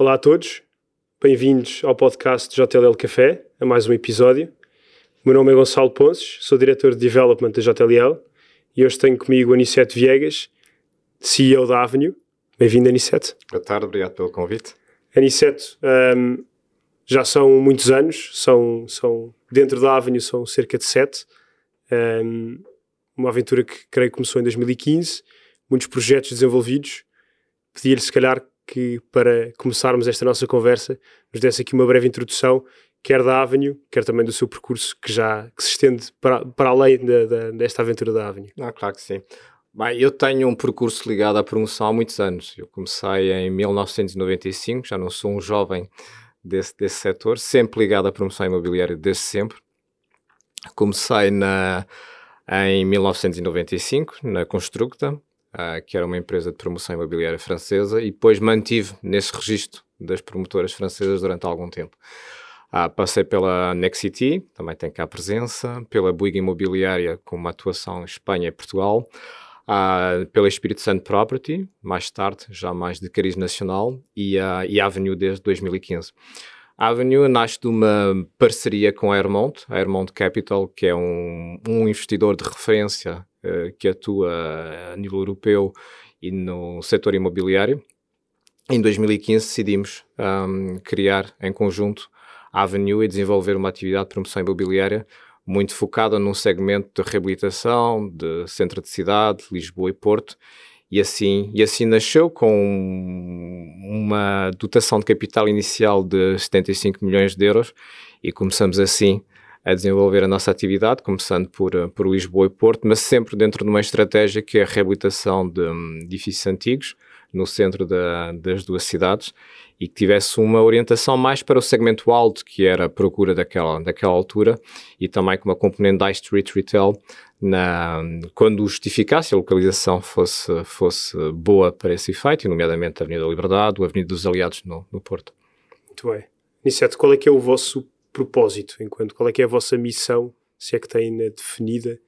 Olá a todos, bem-vindos ao podcast JLL Café, a mais um episódio. O meu nome é Gonçalo Ponces, sou diretor de Development da JLL e hoje tenho comigo Anicete Viegas, CEO da Avenue. Bem-vindo, Anicete. Boa tarde, obrigado pelo convite. Anicete, um, já são muitos anos, são, são dentro da Avenue são cerca de sete. Um, uma aventura que creio que começou em 2015, muitos projetos desenvolvidos. Pedia-lhe, se calhar, que para começarmos esta nossa conversa, nos desse aqui uma breve introdução, quer da Avenue, quer também do seu percurso que já que se estende para, para além desta aventura da Avenue. Ah, claro que sim. Bem, eu tenho um percurso ligado à promoção há muitos anos. Eu comecei em 1995, já não sou um jovem desse, desse setor, sempre ligado à promoção imobiliária desde sempre. Comecei na, em 1995 na Constructa, uh, que era uma empresa de promoção imobiliária francesa, e depois mantive nesse registro das promotoras francesas durante algum tempo. Uh, passei pela Nexity, também tem cá a presença, pela Bouygues Imobiliária, com uma atuação em Espanha e Portugal, uh, pela Espírito Santo Property, mais tarde, já mais de cariz nacional, e, uh, e a Avenue desde 2015. Avenue nasce de uma parceria com a Airmont, a Airmont Capital, que é um, um investidor de referência uh, que atua a nível europeu e no setor imobiliário. Em 2015 decidimos um, criar em conjunto a Avenue e desenvolver uma atividade de promoção imobiliária muito focada num segmento de reabilitação, de centro de cidade, Lisboa e Porto, e assim, e assim nasceu com uma dotação de capital inicial de 75 milhões de euros e começamos assim a desenvolver a nossa atividade, começando por, por Lisboa e Porto, mas sempre dentro de uma estratégia que é a reabilitação de, de edifícios antigos no centro da, das duas cidades e que tivesse uma orientação mais para o segmento alto, que era a procura daquela, daquela altura, e também com uma componente da Street Retail na, quando justificasse a localização fosse, fosse boa para esse efeito, nomeadamente a Avenida da Liberdade, a Avenida dos Aliados no, no Porto. Muito bem. Niceto, qual é que é o vosso propósito, enquanto qual é que é a vossa missão, se é que tem definida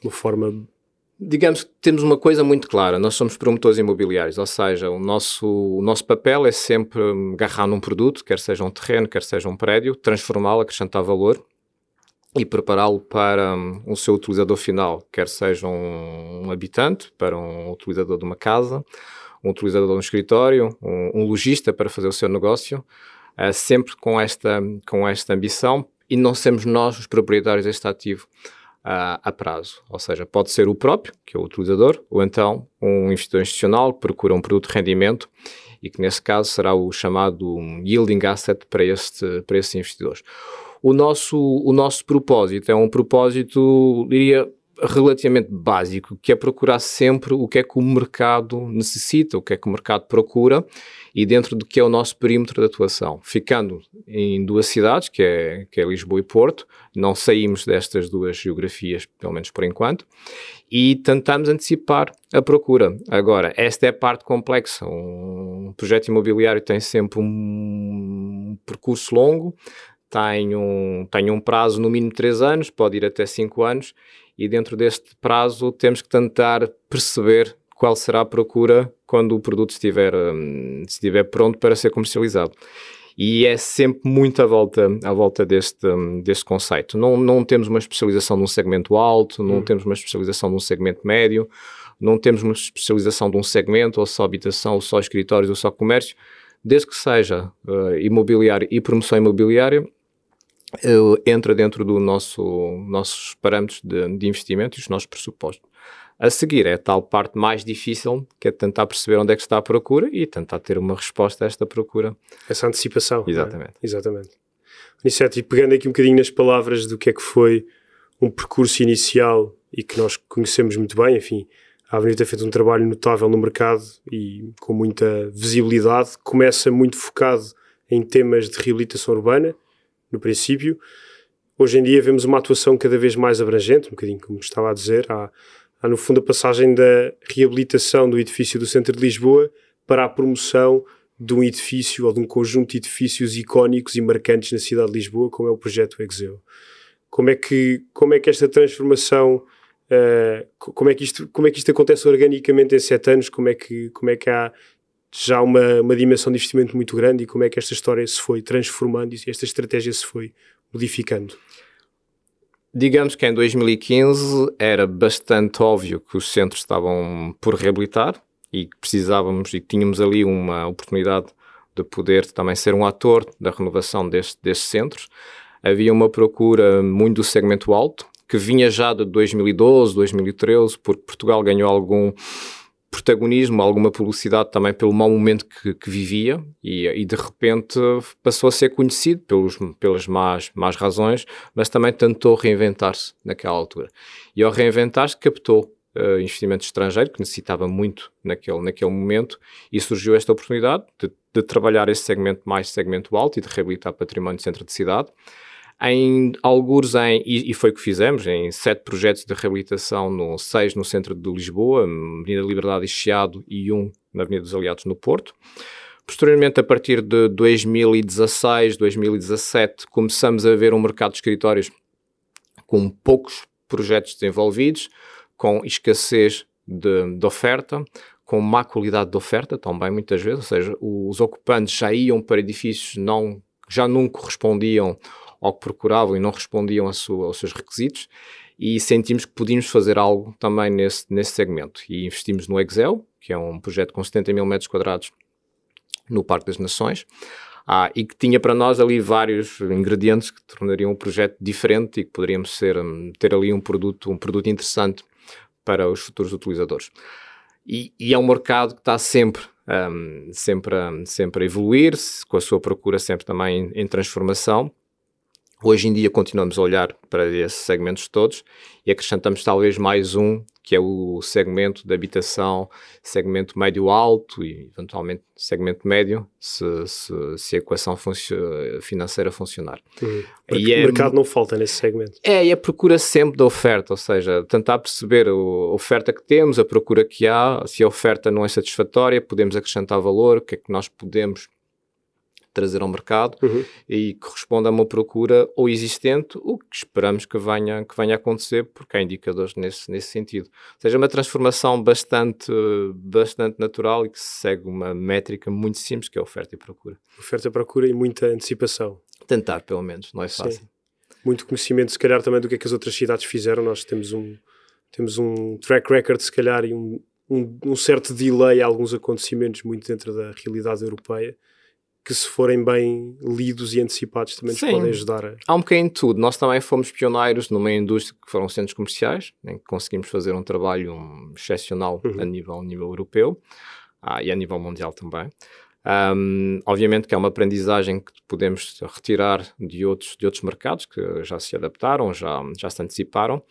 de uma forma Digamos que temos uma coisa muito clara, nós somos promotores imobiliários, ou seja, o nosso, o nosso papel é sempre agarrar num produto, quer seja um terreno, quer seja um prédio, transformá-lo, acrescentar valor e prepará-lo para um, o seu utilizador final, quer seja um, um, habitante, para um utilizador de uma casa, um utilizador de um escritório, um, um lojista para fazer o seu negócio, uh, sempre com esta, com esta ambição e não sermos nós os proprietários deste ativo a, a, prazo. Ou seja, pode ser o próprio, que é o utilizador, ou então um investidor institucional que procura um produto de rendimento e que nesse caso será o chamado yielding asset para, este, para estes investidores. O nosso, o nosso propósito é um propósito, diria, relativamente básico, que é procurar sempre o que é que o mercado necessita, o que é que o mercado procura e dentro do que é o nosso perímetro de atuação. Ficando em duas cidades, que é, que é Lisboa e Porto, não saímos destas duas geografias, pelo menos por enquanto, e tentamos antecipar a procura. Agora, esta é a parte complexa. Um projeto imobiliário tem sempre um percurso longo, tem um, tem um prazo no mínimo 3 anos, pode ir até 5 anos, e dentro deste prazo temos que tentar perceber qual será a procura quando o produto estiver, um, estiver pronto para ser comercializado. E é sempre muito à volta, à volta deste, um, deste conceito. Não, não temos uma especialização num segmento alto, não hum. temos uma especialização num segmento médio, não temos uma especialização de um segmento, ou só habitação, ou só escritórios, ou só comércio. Desde que seja uh, imobiliário e promoção imobiliária, entra dentro do nosso nossos parâmetros de, de investimento e os nossos pressupostos. A seguir é a tal parte mais difícil, que é tentar perceber onde é que está a procura e tentar ter uma resposta a esta procura. Essa antecipação. É? Exatamente. É? Exatamente. Niceto, e pegando aqui um bocadinho nas palavras do que é que foi um percurso inicial e que nós conhecemos muito bem, enfim, a Avenida tem feito um trabalho notável no mercado e com muita visibilidade, começa muito focado em temas de reabilitação urbana, no princípio. Hoje em dia vemos uma atuação cada vez mais abrangente, um bocadinho como estava a dizer. Há, há no fundo a passagem da reabilitação do edifício do centro de Lisboa para a promoção de um edifício ou de um conjunto de edifícios icónicos e marcantes na cidade de Lisboa, como é o projeto Exeo. Como é que, como é que esta transformação, uh, como, é que isto, como é que isto acontece organicamente em sete anos? Como é que, como é que há já uma, uma dimensão de investimento muito grande e como é que esta história se foi transformando e esta estratégia se foi modificando? Digamos que em 2015 era bastante óbvio que os centros estavam por reabilitar e precisávamos e tínhamos ali uma oportunidade de poder também ser um ator da renovação deste, destes centros. Havia uma procura muito do segmento alto, que vinha já de 2012, 2013, porque Portugal ganhou algum protagonismo, alguma publicidade também pelo mau momento que, que vivia e, e, de repente passou a ser conhecido pelos, pelas más, más razões, mas também tentou reinventar-se naquela altura. E ao reinventar-se captou uh, investimento estrangeiro que necessitava muito naquele, naquele momento e surgiu esta oportunidade de, de trabalhar esse segmento mais segmento alto e de reabilitar património centro de cidade em alguns em, e, e, foi o que fizemos, em sete projetos de reabilitação, no, seis no centro de Lisboa, Avenida Liberdade e Chiado e um na Avenida dos Aliados no Porto. Posteriormente, a partir de 2016, 2017, começamos a ver um mercado de escritórios com poucos projetos desenvolvidos, com escassez de, de oferta, com má qualidade de oferta também, muitas vezes, ou seja, os ocupantes já iam para edifícios não, já não correspondiam ao que procuravam e não respondiam sua, aos seus requisitos e sentimos que podíamos fazer algo também nesse, nesse segmento. E investimos no Excel, que é um projeto com 70 mil metros quadrados no Parque das Nações, ah, e que tinha para nós ali vários ingredientes que tornariam um projeto diferente e que poderíamos ser, hum, ter ali um produto, um produto interessante para os futuros utilizadores. E, e é um mercado que está sempre, um, sempre, sempre a evoluir, com a sua procura sempre também em, em transformação, Hoje em dia continuamos a olhar para esses segmentos todos e acrescentamos talvez mais um, que é o segmento de habitação, segmento médio-alto e eventualmente segmento médio, se, se, se a equação funcio financeira funcionar. Uhum. E é, o mercado não falta nesse segmento. É, e a procura sempre da oferta, ou seja, tentar perceber a oferta que temos, a procura que há, se a oferta não é satisfatória, podemos acrescentar valor, o que é que nós podemos trazer ao mercado uhum. e corresponde a uma procura ou existente, o que esperamos que venha, que venha a acontecer, porque há indicadores nesse, nesse sentido. Ou seja, uma transformação bastante, bastante natural e que segue uma métrica muito simples, que é oferta e procura. Oferta e procura e muita antecipação. Tentar, pelo menos, não é fácil. Sim. Muito conhecimento, se calhar, também do que é que as outras cidades fizeram. Nós temos um, temos um track record, se calhar, e um, um, um certo delay a alguns acontecimentos muito dentro da realidade europeia que se forem bem lidos e antecipados também nos podem ajudar a... Há um bocadinho de tudo. Nós também fomos pioneiros numa indústria que foram centros comerciais, em que conseguimos fazer um trabalho excepcional uhum. a, nível, a nível europeu ah, e a nível mundial também. Um, obviamente que é uma aprendizagem que podemos retirar de outros, de outros mercados que já se adaptaram, já, já se anteciparam.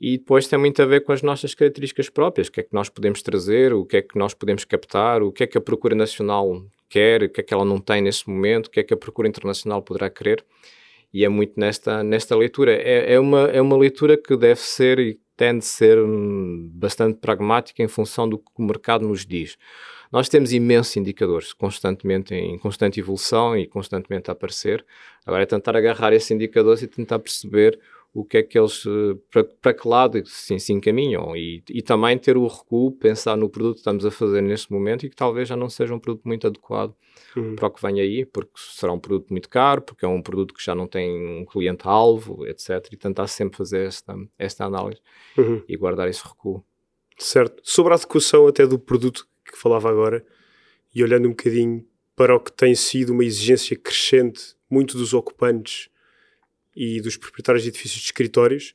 E depois tem muito a ver com as nossas características próprias, o que é que nós podemos trazer, o que é que nós podemos captar, o que é que a procura nacional quer, o que é que ela não tem nesse momento, o que é que a procura internacional poderá querer. E é muito nesta, nesta leitura. É, é, uma, é uma leitura que deve ser e tende a ser hum, bastante pragmática em função do que o mercado nos diz. Nós temos imensos indicadores, constantemente em constante evolução e constantemente a aparecer. Agora é tentar agarrar esses indicadores e tentar perceber o que é que eles, eh, para, para que lado sim, se encaminham e, e também ter o recuo, pensar no produto que estamos a fazer neste momento e que talvez já não seja um produto muito adequado uhum. para o que vem aí, porque será um produto muito caro, porque é um produto que já não tem um cliente-alvo, etc. E tentar sempre fazer esta, esta análise uhum. e guardar esse recuo. Certo. Sobre a adequação até do produto que falava agora e olhando um bocadinho para o que tem sido uma exigência crescente muito dos ocupantes e dos proprietários de edifícios de escritórios,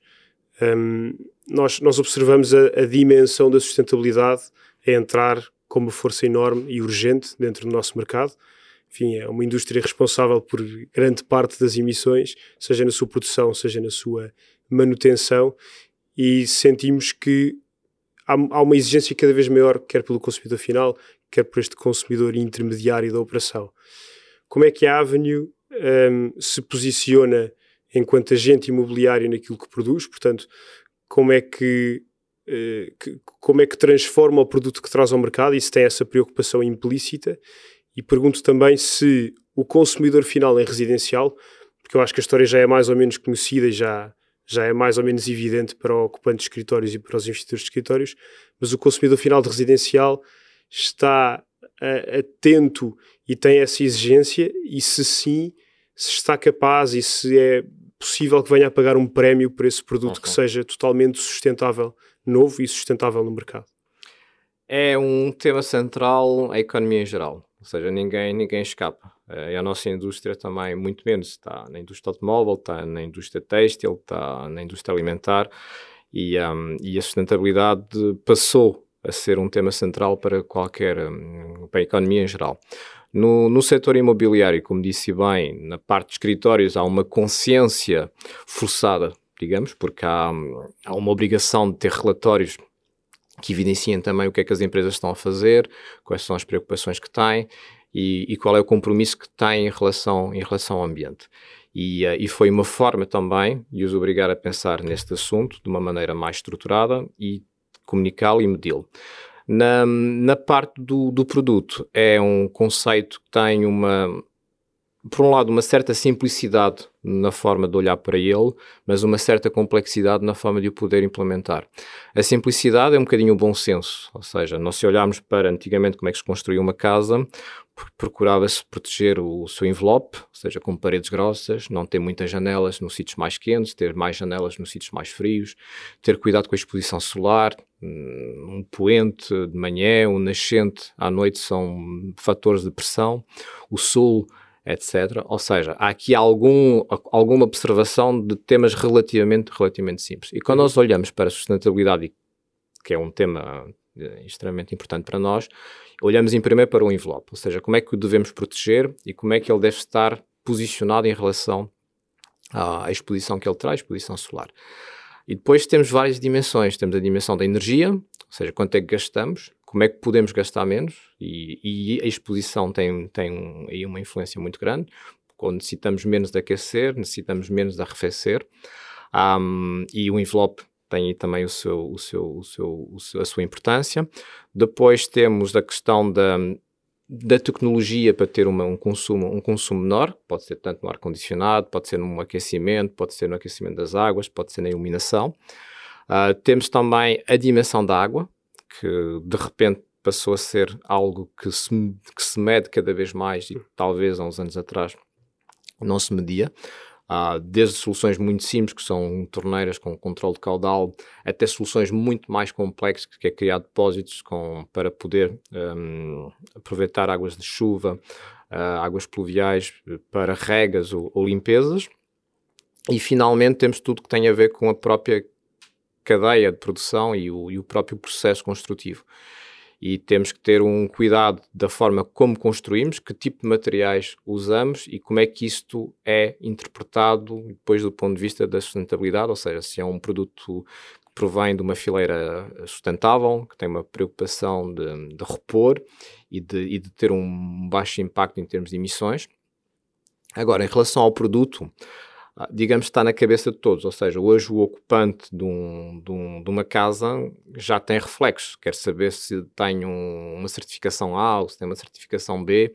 um, nós, nós observamos a, a, dimensão da sustentabilidade a entrar com uma força enorme e urgente dentro do nosso mercado. Enfim, é uma indústria responsável por grande parte das emissões, seja na sua produção, seja na sua manutenção, e sentimos que há, há uma exigência cada vez maior, quer pelo consumidor final, quer por este consumidor intermediário da operação. Como é que a Avenue um, se posiciona enquanto agente imobiliário naquilo que produz, portanto, como é que, eh, que, como é que transforma o produto que traz ao mercado e se tem essa preocupação implícita. E pergunto também se o consumidor final é residencial, porque eu acho que a história já é mais ou menos conhecida e já, já é mais ou menos evidente para o ocupante de escritórios e para os investidores de escritórios, mas o consumidor final de residencial está uh, atento e tem essa exigência e se sim, se está capaz e se é possível que venha a pagar um prémio por esse produto okay. que seja totalmente sustentável, novo e sustentável no mercado. É um tema central a economia em geral, ou seja, ninguém, ninguém escapa. Eh, e a nossa indústria também, muito menos, está na indústria automóvel, está na indústria têxtil, está na indústria alimentar e, um, e a sustentabilidade passou a ser um tema central para qualquer, hum, para a economia em geral. No, no setor imobiliário, como disse bem, na parte de escritórios há uma consciência forçada, digamos, porque há, há uma obrigação de ter relatórios que evidenciem também o que é que as empresas estão a fazer, quais são as preocupações que têm e, e qual é o compromisso que têm em relação, em relação ao ambiente. E, uh, e, foi uma forma também de os obrigar a pensar neste assunto de uma maneira mais estruturada e comunicá-lo e medi-lo. Na, na parte do, do produto, é um conceito que tem uma, por um lado, uma certa simplicidade na forma de olhar para ele, mas uma certa complexidade na forma de o poder implementar. A simplicidade é um bocadinho o bom senso, ou seja, nós se olharmos para antigamente como é que se construía uma casa, procurava-se proteger o seu envelope, ou seja, com paredes grossas, não ter muitas janelas nos sítios mais quentes, ter mais janelas nos sítios mais frios, ter cuidado com a exposição solar, hum, um poente de manhã, um nascente à noite são fatores de pressão, o sul etc. Ou seja, há aqui algum, alguma observação de temas relativamente, relativamente simples. E quando nós olhamos para a sustentabilidade, que é um tema eh, extremamente importante para nós, olhamos em primeiro para o envelope, ou seja, como é que o devemos proteger e como é que ele deve estar posicionado em relação à exposição que ele traz, exposição solar. E depois temos várias dimensões. Temos a dimensão da energia, ou seja, quanto é que gastamos, como é que podemos gastar menos, e, e a exposição tem, tem aí uma influência muito grande. Quando necessitamos menos de aquecer, necessitamos menos de arrefecer, um, e o envelope tem também o seu, o seu, o seu, o seu, a sua importância. Depois temos a questão da, da tecnologia para ter uma, um, consumo, um consumo menor, pode ser tanto no ar-condicionado, pode ser no aquecimento, pode ser no aquecimento das águas, pode ser na iluminação. Uh, temos também a dimensão da água, que de repente passou a ser algo que se, que se mede cada vez mais e talvez há uns anos atrás não se media. Uh, desde soluções muito simples, que são torneiras com controle de caudal, até soluções muito mais complexas, que é criar depósitos com, para poder um, aproveitar águas de chuva, uh, águas pluviais para regas ou, ou, limpezas. E finalmente temos tudo que tem a ver com a própria cadeia de produção e o, e o próprio processo construtivo e temos que ter um cuidado da forma como construímos, que tipo de materiais usamos e como é que isto é interpretado depois do ponto de vista da sustentabilidade, ou seja, se é um produto que provém de uma fileira sustentável, que tem uma preocupação de, de repor e de, e de ter um baixo impacto em termos de emissões. Agora, em relação ao produto, digamos, está na cabeça de todos. Ou seja, hoje o ocupante de, um, de, um, de uma casa já tem reflexos. Quer saber se tem um, uma certificação A ou se tem uma certificação B,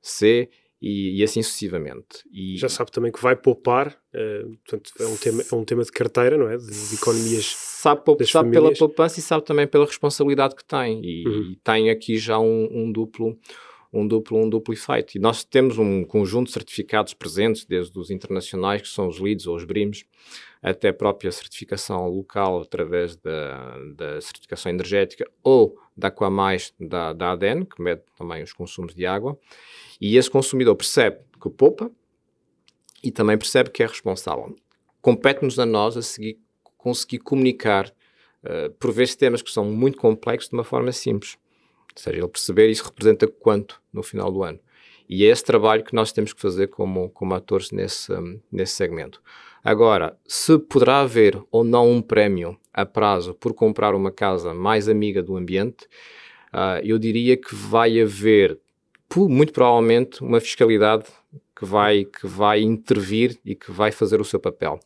C e, e assim sucessivamente. E, já sabe também que vai poupar, uh, portanto, é um, tema, é um tema de carteira, não é? De, de economias. Sabe, sabe pela poupança e sabe também pela responsabilidade que tem. E, uhum. e tem aqui já um, um duplo um duplo, um duplo efeito. E nós temos um conjunto de certificados presentes, desde os internacionais, que são os LEEDs ou os BRIMs, até a própria certificação local através da, da certificação energética ou da Aquamais da, da ADN, que mede também os consumos de água. E esse consumidor percebe que poupa e também percebe que é responsável. Compete-nos a nós a seguir, conseguir comunicar uh, por vezes temas que são muito complexos de uma forma simples. Ou seja, ele perceber isso representa quanto no final do ano. E é esse trabalho que nós temos que fazer como, como atores nesse, nesse segmento. Agora, se poderá haver ou não um prémio a prazo por comprar uma casa mais amiga do ambiente, uh, eu diria que vai haver, muito provavelmente, uma fiscalidade que vai, que vai intervir e que vai fazer o seu papel.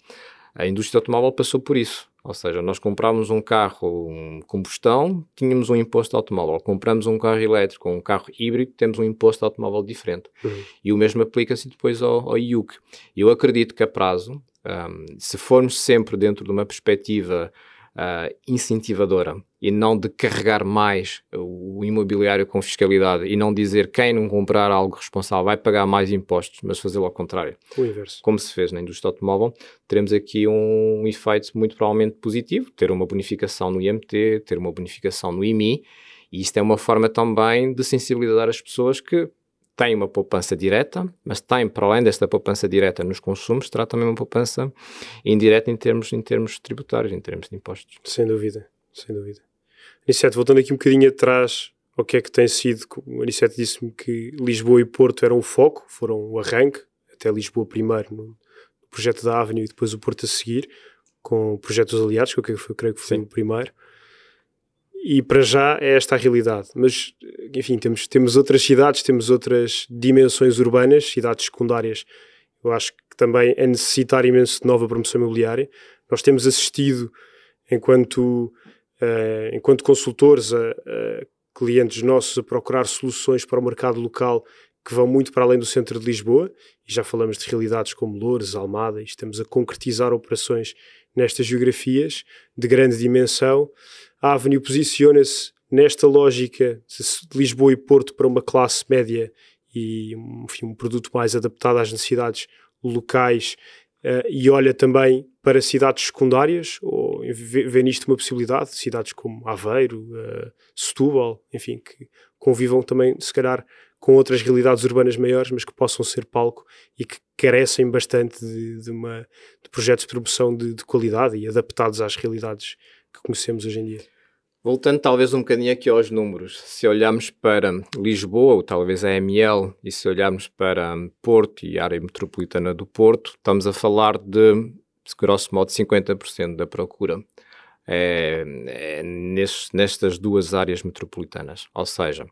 A indústria automóvel passou por isso. Ou seja, nós compramos um carro um combustão, tínhamos um imposto automóvel. Compramos um carro elétrico ou um carro híbrido, temos um imposto automóvel diferente. Uhum. E o mesmo aplica-se depois ao, ao IUC. Eu acredito que a prazo, um, se formos sempre dentro de uma perspectiva uh, incentivadora e não de carregar mais o, imobiliário com fiscalidade e não dizer quem não comprar algo responsável vai pagar mais impostos, mas fazê-lo ao contrário. O inverso. Como se fez na indústria automóvel, teremos aqui um efeito muito provavelmente positivo, ter uma bonificação no IMT, ter uma bonificação no IMI, e isto é uma forma também de sensibilizar as pessoas que têm uma poupança direta, mas têm, para além desta poupança direta nos consumos, terá também uma poupança indireta em termos, em termos tributários, em termos de impostos. Sem dúvida, sem dúvida. Aniceto, voltando aqui um bocadinho atrás ao que é que tem sido, o Aniceto disse-me que Lisboa e Porto eram o foco, foram o arranque, até Lisboa primeiro no projeto da Avenue e depois o Porto a seguir, com o projeto dos aliados, que eu creio que foi Sim. o primeiro. E para já é esta a realidade. Mas, enfim, temos, temos outras cidades, temos outras dimensões urbanas, cidades secundárias. Eu acho que também é necessitar imenso de nova promoção imobiliária. Nós temos assistido, enquanto uh, enquanto consultores, a, a, clientes nossos a procurar soluções para o mercado local que vão muito para além do centro de Lisboa, e já falamos de realidades como Loures, Almada, e estamos a concretizar operações nestas geografias de grande dimensão. A Avenue posiciona-se nesta lógica de Lisboa e Porto para uma classe média e enfim, um produto mais adaptado às necessidades locais uh, e olha também para cidades secundárias, ou vê, vê nisto uma possibilidade, cidades como Aveiro, uh, Setúbal, enfim, que convivam também, se calhar, com outras realidades urbanas maiores, mas que possam ser palco e que carecem bastante de, de, uma, de projetos de promoção de, de qualidade e adaptados às realidades que conhecemos hoje em dia. Voltando talvez um bocadinho aqui aos números, se olharmos para Lisboa, ou talvez a ML, e se olharmos para Porto e a área metropolitana do Porto, estamos a falar de, grosso modo, 50% da procura é, é nestas duas áreas metropolitanas. Ou seja,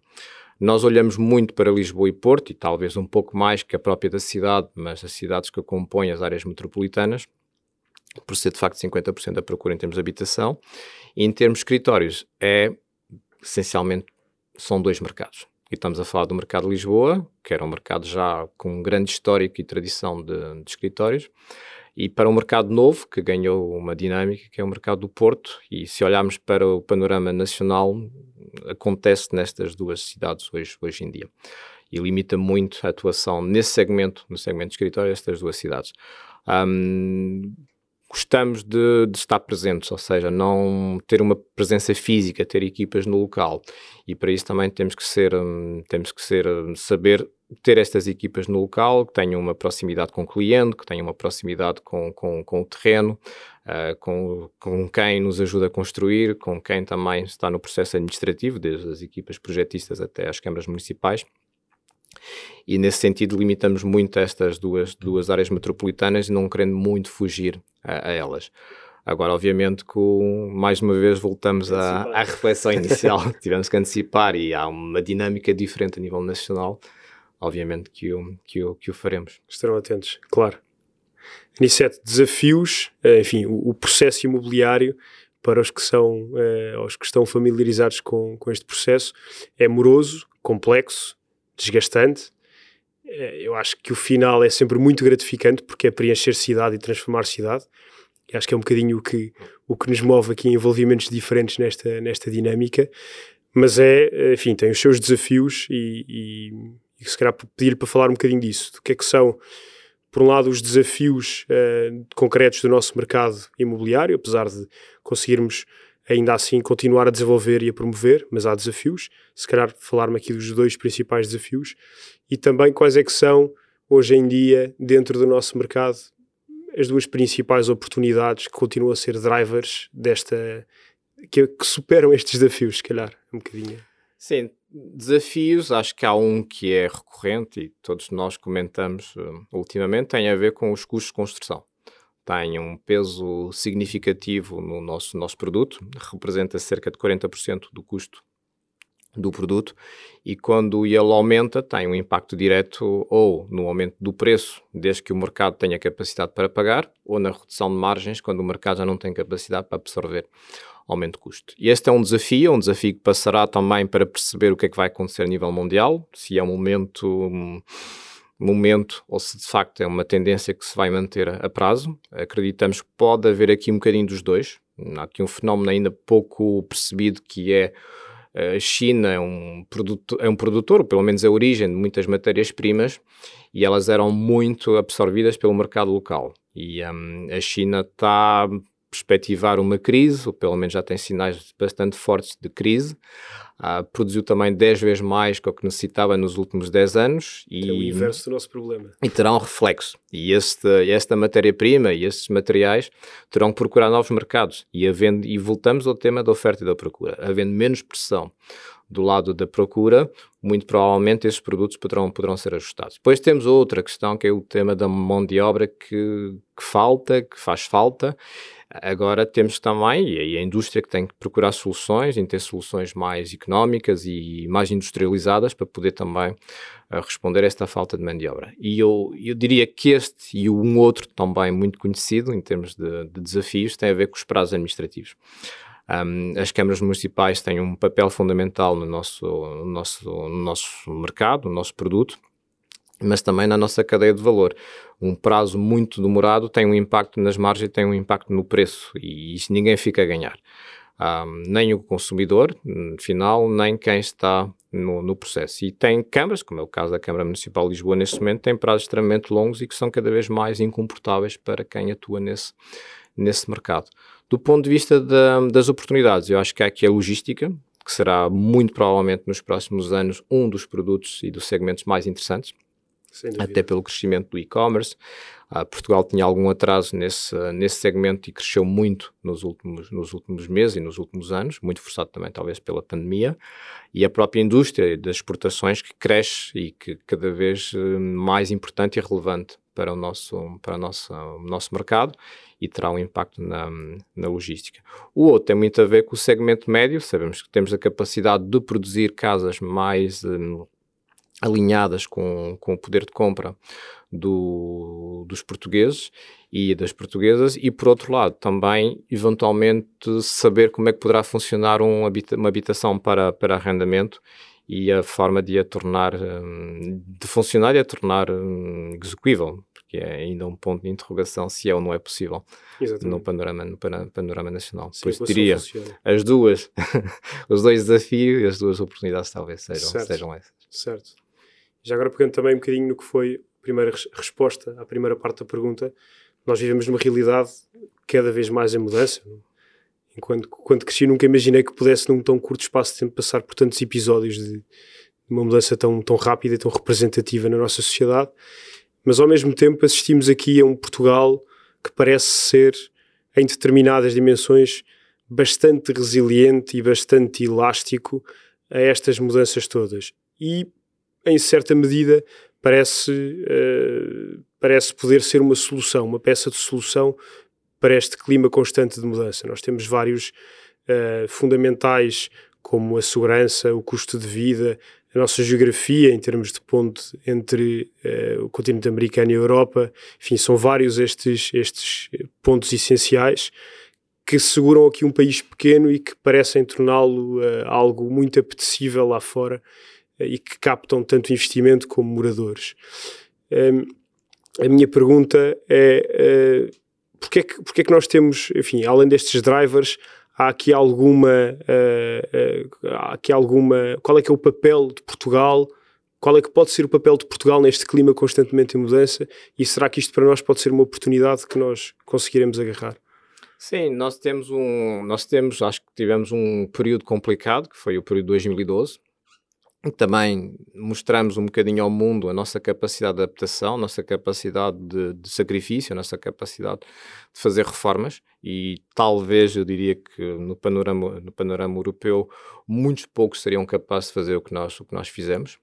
nós olhamos muito para Lisboa e Porto, e talvez um pouco mais que a própria da cidade, mas as cidades que compõem as áreas metropolitanas, por ser de facto 50% da procura em termos de habitação. Em termos de escritórios, é essencialmente são dois mercados. E estamos a falar do mercado de Lisboa, que era um mercado já com um grande histórico e tradição de, de escritórios, e para um mercado novo, que ganhou uma dinâmica, que é o mercado do Porto. E se olharmos para o panorama nacional, acontece nestas duas cidades hoje, hoje em dia. E limita muito a atuação nesse segmento, no segmento de escritório, estas duas cidades. Um, gostamos de, de, estar presentes, ou seja, não ter uma presença física, ter equipas no local. E para isso também temos que ser, hum, temos que ser, hum, saber ter estas equipas no local, que tenham uma proximidade com o cliente, que tenham uma proximidade com, com, com o terreno, uh, com, com quem nos ajuda a construir, com quem também está no processo administrativo, desde as equipas projetistas até as câmaras municipais. E nesse sentido limitamos muito estas duas, duas áreas metropolitanas, não querendo muito fugir a, a elas. Agora, obviamente, que mais uma vez voltamos à, à reflexão inicial. Tivemos que antecipar e há uma dinâmica diferente a nível nacional. Obviamente que o, que o, que o faremos. Estarão atentos, claro. Aniceto, desafios, eh, enfim, o, o, processo imobiliário para os que, são, eh, os que estão familiarizados com, com este processo é moroso, complexo, desgastante. Eh, eu acho que o final é sempre muito gratificante porque é preencher cidade e transformar cidade. E acho que é um bocadinho o que, o que nos move aqui em envolvimentos diferentes nesta, nesta dinâmica. Mas é, enfim, tem os seus desafios e, e, e se calhar pedir-lhe para falar um bocadinho disso. Do que é que são, por um lado, os desafios uh, concretos do nosso mercado imobiliário, apesar de conseguirmos ainda assim continuar a desenvolver e a promover, mas há desafios. Se calhar falar-me aqui dos dois principais desafios e também quais é que são hoje em dia dentro do nosso mercado as duas principais oportunidades que continuam a ser drivers desta que, que superam estes desafios, se calhar, um bocadinho. Sim, desafios, acho que há um que é recorrente e todos nós comentamos uh, ultimamente, tem a ver com os custos de construção tem um peso significativo no nosso, nosso produto, representa cerca de 40% do custo do produto e quando ele aumenta tem um impacto direto ou no aumento do preço, desde que o mercado tenha capacidade para pagar, ou na redução de margens, quando o mercado já não tem capacidade para absorver aumento de custo. E este é um desafio, um desafio que passará também para perceber o que é que vai acontecer a nível mundial, se é um momento... Momento ou se de facto é uma tendência que se vai manter a, prazo. Acreditamos que pode haver aqui um bocadinho dos dois. Há aqui um fenómeno ainda pouco percebido que é A China é um, produto, é um produtor, pelo menos a origem de muitas matérias-primas, e elas eram muito absorvidas pelo mercado local. E um, a China está perspectivar uma crise, ou pelo menos já tem sinais bastante fortes de crise. Uh, produziu também 10 vezes mais que o que necessitava nos últimos 10 anos. E, é o inverso do nosso problema. E terá um reflexo. E este, esta matéria-prima e estes materiais terão que procurar novos mercados. E, havendo, e voltamos ao tema da oferta e da procura. Havendo menos pressão do lado da procura, muito provavelmente esses produtos poderão, poderão ser ajustados. Depois temos outra questão que é o tema da mão de obra que, que falta, que faz falta. Agora temos também, e a indústria que tem que procurar soluções, em ter soluções mais económicas e mais industrializadas para poder também uh, responder a esta falta de mão de obra. E eu, eu diria que este e um outro também muito conhecido em termos de, de desafios tem a ver com os prazos administrativos. Um, as câmaras municipais têm um papel fundamental no nosso, no nosso, no nosso mercado, no nosso produto, mas também na nossa cadeia de valor. Um prazo muito demorado tem um impacto nas margens, tem um impacto no preço e isso ninguém fica a ganhar. Um, nem o consumidor final, nem quem está no, no, processo. E tem câmaras, como é o caso da Câmara Municipal de Lisboa neste momento, tem prazos extremamente longos e que são cada vez mais incomportáveis para quem atua nesse, nesse mercado. Do ponto de vista da, das oportunidades, eu acho que há aqui a logística, que será muito provavelmente nos próximos anos um dos produtos e dos segmentos mais interessantes, até pelo crescimento do e-commerce. Uh, Portugal tinha algum atraso nesse, nesse segmento e cresceu muito nos últimos, nos últimos meses e nos últimos anos, muito forçado também talvez pela pandemia, e a própria indústria das exportações que cresce e que cada vez uh, mais importante e relevante para o nosso, para nosso, o nosso mercado e terá um impacto na, na logística. O outro tem muito a ver com o segmento médio, sabemos que temos a capacidade de produzir casas mais um, alinhadas com, com o poder de compra do, dos portugueses e das portuguesas e por outro lado também eventualmente saber como é que poderá funcionar um habita uma habitação para, para arrendamento e a forma de a tornar hum, de funcionar e a tornar hum, execuível que é ainda um ponto de interrogação se é ou não é possível no panorama, no panorama nacional. Sim, Por isso diria as duas, os dois desafios e as duas oportunidades talvez sejam, certo. sejam essas. Certo. Já agora pegando também um bocadinho no que foi a primeira resposta à primeira parte da pergunta, nós vivemos numa realidade cada vez mais em mudança. Enquanto quando cresci nunca imaginei que pudesse num tão curto espaço de tempo passar por tantos episódios de uma mudança tão, tão rápida e tão representativa na nossa sociedade mas ao mesmo tempo assistimos aqui a um Portugal que parece ser, em determinadas dimensões, bastante resiliente e bastante elástico a estas mudanças todas. E, em certa medida, parece, uh, parece poder ser uma solução, uma peça de solução para este clima constante de mudança. Nós temos vários uh, fundamentais, como a segurança, o custo de vida, a nossa geografia em termos de ponto entre uh, o continente americano e a Europa, enfim, são vários estes, estes pontos essenciais que seguram aqui um país pequeno e que parecem torná-lo algo muito apetecível lá fora e que captam tanto investimento como moradores. Um, ehm, a minha pergunta é uh, porque é, que, porque que nós temos, enfim, além destes drivers, há aqui alguma, uh, uh, há aqui alguma, qual é que é o papel de Portugal, qual é que pode ser o papel de Portugal neste clima constantemente em mudança e será que isto para nós pode ser uma oportunidade que nós conseguiremos agarrar? Sim, nós temos um, nós temos, acho que tivemos um período complicado, que foi o período de 2012, também mostramos um bocadinho ao mundo a nossa capacidade de adaptação, a nossa capacidade de, de, sacrifício, a nossa capacidade de fazer reformas e talvez eu diria que no panorama, no panorama europeu muitos poucos seriam capazes de fazer o que nós, o que nós fizemos.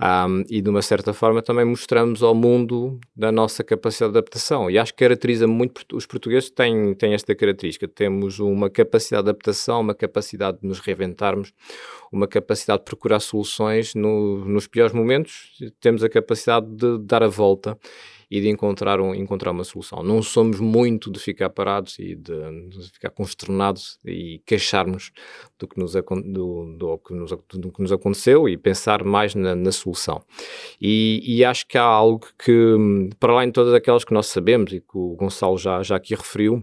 Um, e de uma certa forma também mostramos ao mundo da nossa capacidade de adaptação. E acho que caracteriza muito, os portugueses têm, têm esta característica, temos uma capacidade de adaptação, uma capacidade de nos reinventarmos, uma capacidade de procurar soluções no, nos piores momentos, temos a capacidade de dar a volta e de encontrar, um, encontrar uma solução. Não somos muito de ficar parados e de, de ficar consternados e queixarmos do que nos, do, do, que nos, do que nos aconteceu e pensar mais na, na solução. E, e, acho que há algo que, para além de todas aquelas que nós sabemos e que o Gonçalo já, já aqui referiu,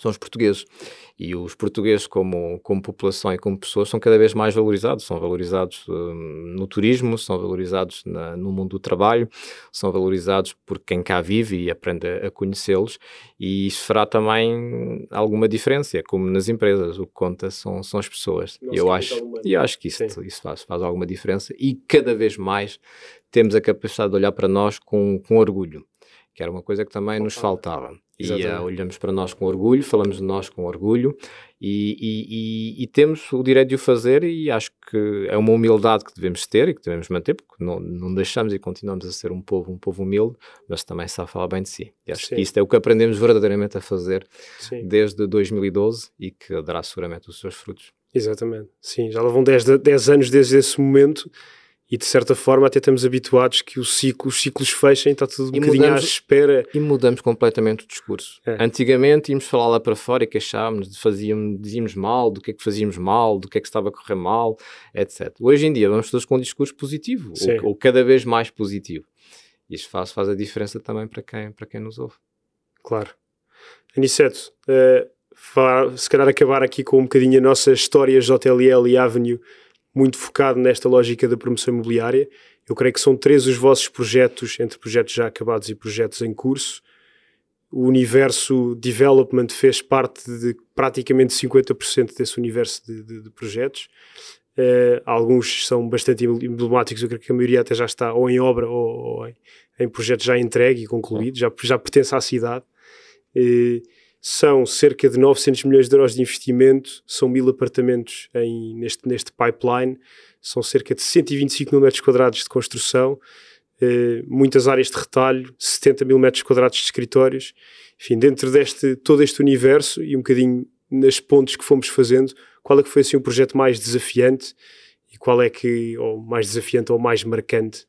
são os portugueses. E os portugueses, como, como população e como pessoas, são cada vez mais valorizados. São valorizados hum, no turismo, são valorizados na, no mundo do trabalho, são valorizados por quem cá vive e aprende a, a conhecê-los. E isso fará também alguma diferença, como nas empresas. O que conta são, são as pessoas. E eu acho, e eu acho que isso, isso faz, faz alguma diferença. E cada vez mais temos a capacidade de olhar para nós com, com orgulho que era uma coisa que também nos faltava. E uh, olhamos para nós com orgulho, falamos de nós com orgulho e, e, e, e, temos o direito de o fazer e acho que é uma humildade que devemos ter e que devemos manter, porque não, não deixamos e continuamos a ser um povo, um povo humilde, mas também sabe falar bem de si. E acho Sim. que isto é o que aprendemos verdadeiramente a fazer Sim. desde 2012 e que dará seguramente os seus frutos. Exatamente. Sim, já levam 10, 10 anos desde esse momento e de certa forma até estamos habituados que ciclo, os ciclos fechem, está tudo um e bocadinho mudamos, à espera. E mudamos completamente o discurso. É. Antigamente íamos falar lá para fora e queixávamos, fazíamos, dizíamos mal, do que é que fazíamos mal, do que é que estava a correr mal, etc. Hoje em dia vamos todos com um discurso positivo, ou, ou, cada vez mais positivo. Isso faz, faz a diferença também para quem, para quem nos ouve. Claro. Aniceto, uh, se calhar acabar aqui com um bocadinho a nossa história JLL e Avenue muito focado nesta lógica da promoção imobiliária. Eu creio que são três os vossos projetos, entre projetos já acabados e projetos em curso. O universo development fez parte de praticamente 50% desse universo de, de, de projetos. Uh, alguns são bastante emblemáticos, eu creio que a maioria até já está ou em obra ou, ou em, em projeto já entregue e concluído, já, já pertence à cidade. Uh, são cerca de 900 milhões de euros de investimento, são mil apartamentos em, neste, neste pipeline, são cerca de 125 mil metros quadrados de construção, eh, muitas áreas de retalho, 70 mil metros quadrados de escritórios. Enfim, dentro deste todo este universo e um bocadinho nas pontes que fomos fazendo, qual é que foi assim o projeto mais desafiante e qual é que, ou mais desafiante ou mais marcante?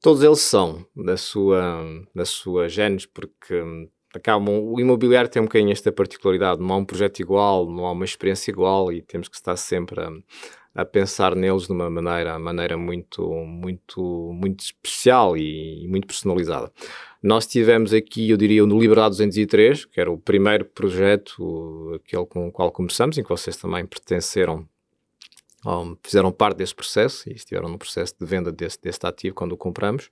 Todos eles são, da sua, da sua genes, porque hum, acabam, o imobiliário tem um bocadinho esta particularidade, não há um projeto igual, não há uma experiência igual e temos que estar sempre a, a pensar neles de uma maneira, maneira muito, muito, muito especial e, e, muito personalizada. Nós tivemos aqui, eu diria, no Liberdade 203, que era o primeiro projeto, aquele com o qual começamos, em que vocês também pertenceram um, fizeram parte desse processo e estiveram no processo de venda desse, desse ativo quando o compramos.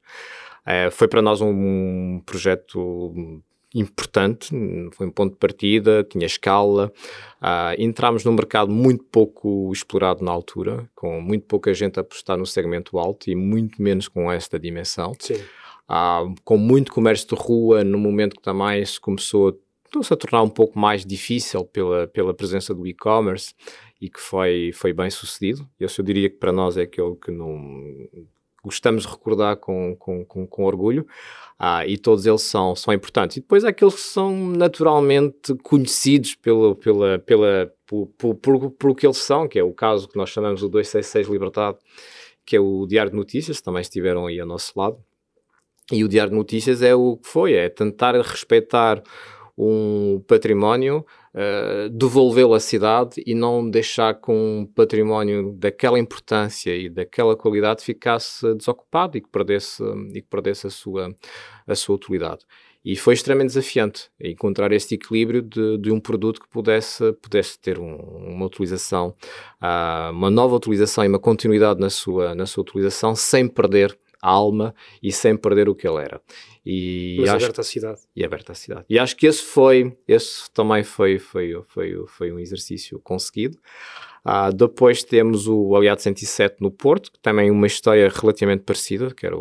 Uh, foi para nós um projeto importante, foi um ponto de partida, tinha escala. Uh, entramos num mercado muito pouco explorado na altura, com muito pouca gente a apostar no segmento alto e muito menos com esta dimensão. Uh, com muito comércio de rua, no momento que também se começou a, a tornar um pouco mais difícil pela, pela presença do e-commerce e que foi, foi bem sucedido. Eu, eu diria que para nós é aquele que não gostamos de recordar com, com, com, com orgulho. Ah, e todos eles são, são importantes. E depois há aqueles que são naturalmente conhecidos pelo, pela, pela, por, por, por, por o que eles são, que é o caso que nós chamamos o 266 Libertado, que é o Diário de Notícias, também estiveram aí ao nosso lado. E o Diário de Notícias é o que foi, é tentar respeitar um património, uh, devolvê-lo à cidade e não deixar que um património daquela importância e daquela qualidade ficasse desocupado e que perdesse, e que perdesse a, sua, a sua utilidade. E foi extremamente desafiante encontrar este equilíbrio de, de um produto que pudesse, pudesse ter um, uma utilização, uh, uma nova utilização e uma continuidade na sua, na sua utilização sem perder alma e sem perder o que ele era. E Mas acho, aberto à cidade. E aberto à cidade. E acho que esse foi, esse também foi, foi, foi, foi um exercício conseguido. Uh, depois temos o Aliado 107 no Porto, que também é uma história relativamente parecida, que era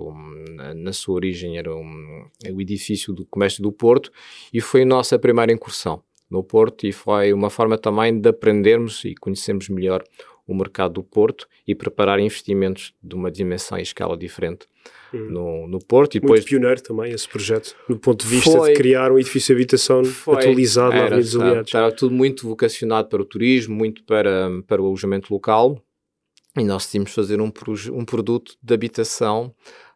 na sua origem era um, o edifício do comércio do Porto, e foi a nossa primeira incursão no Porto e foi uma forma também de aprendermos e conhecermos melhor o mercado do Porto e preparar investimentos de uma dimensão e escala diferente hum. no, no Porto. E depois... Muito pioneiro também esse projeto, do ponto de vista foi, de criar um edifício de habitação foi, atualizado era, na Avenida dos Aliados. Estava tudo muito vocacionado para o turismo, muito para, para o alojamento local e nós decidimos fazer um, um produto de habitação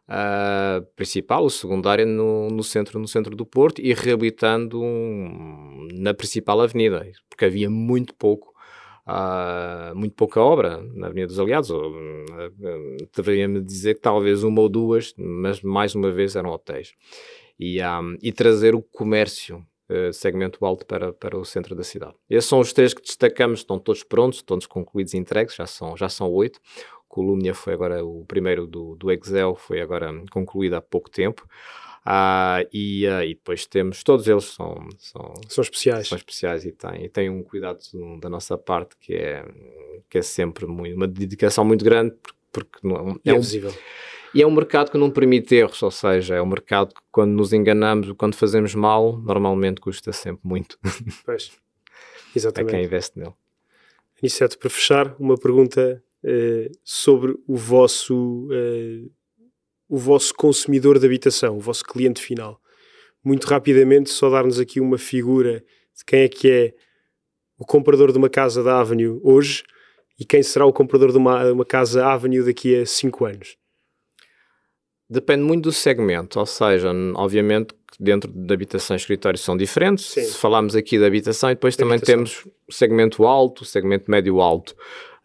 uh, principal, o secundário, no, no, centro, no centro do Porto e reabilitando um, na principal avenida, porque havia muito pouco há muito pouca obra na Avenida dos Aliados. Eh, deveria-me dizer que talvez uma ou duas, mas mais uma vez eram hotéis. E, um, e trazer o comércio uh, segmento alto para, para o centro da cidade. Esses são os três que destacamos, estão todos prontos, todos concluídos e entregues, já são, já são oito. Columnia foi agora o primeiro do, do Excel, foi agora concluído há pouco tempo. Ah, e, uh, e depois temos, todos eles são, são, são especiais. São especiais e têm, e têm um cuidado da nossa parte que é, que é sempre muito, uma dedicação muito grande, porque, não, é, é um, visível. E é um mercado que não permite erros, ou seja, é um mercado que quando nos enganamos, quando fazemos mal, normalmente custa sempre muito. Pois, exatamente. É quem investe nele. Aniceto, para fechar, uma pergunta uh, sobre o vosso uh, o vosso consumidor de habitação, o vosso cliente final. Muito rapidamente, só dar-nos aqui uma figura de quem é que é o comprador de uma casa da Avenue hoje e quem será o comprador de uma, uma casa Avenue daqui a 5 anos. Depende muito do segmento, ou seja, obviamente dentro de habitação e escritório são diferentes. Sim. Se falarmos aqui de habitação, e depois de também habitação. temos o segmento alto, o segmento médio-alto.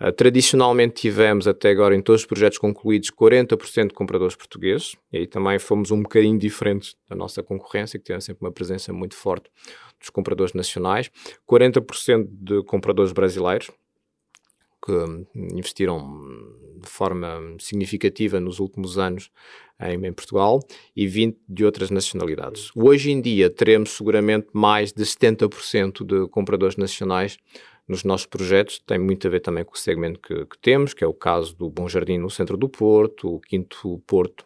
Uh, tradicionalmente tivemos até agora em todos os projetos concluídos 40% de compradores portugueses, e aí também fomos um bocadinho diferentes da nossa concorrência, que tinha sempre uma presença muito forte dos compradores nacionais, 40% de compradores brasileiros, que investiram de forma significativa nos últimos anos em, em, Portugal e 20 de outras nacionalidades. Hoje em dia teremos seguramente mais de 70% de compradores nacionais nos nossos projetos tem muito a ver também com o segmento que, que, temos, que é o caso do Bom Jardim no centro do Porto, o Quinto Porto,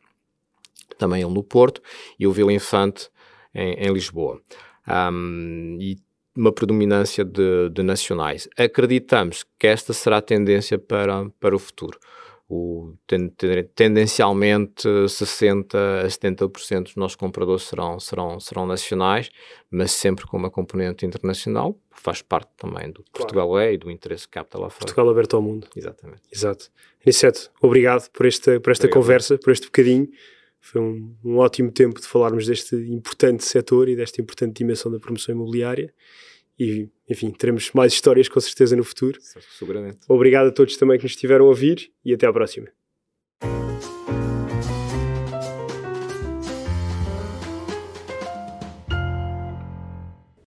também ele no Porto, e o Vila Infante em, em Lisboa. Um, e uma predominância de, de, nacionais. Acreditamos que esta será a tendência para, para o futuro o, tendencialmente 60% a 70% dos nossos compradores serão, serão, serão nacionais, mas sempre com uma componente internacional, faz parte também do claro. Portugal é e do interesse que capta lá fora. Portugal aberto ao mundo. Exatamente. Exato. Aniceto, obrigado por esta, por esta conversa, por este bocadinho. Foi um, um ótimo tempo de falarmos deste importante setor e desta importante dimensão da promoção imobiliária e, enfim, teremos mais histórias com certeza no futuro. Seguramente. Obrigado a todos também que nos estiveram a ouvir e até à próxima.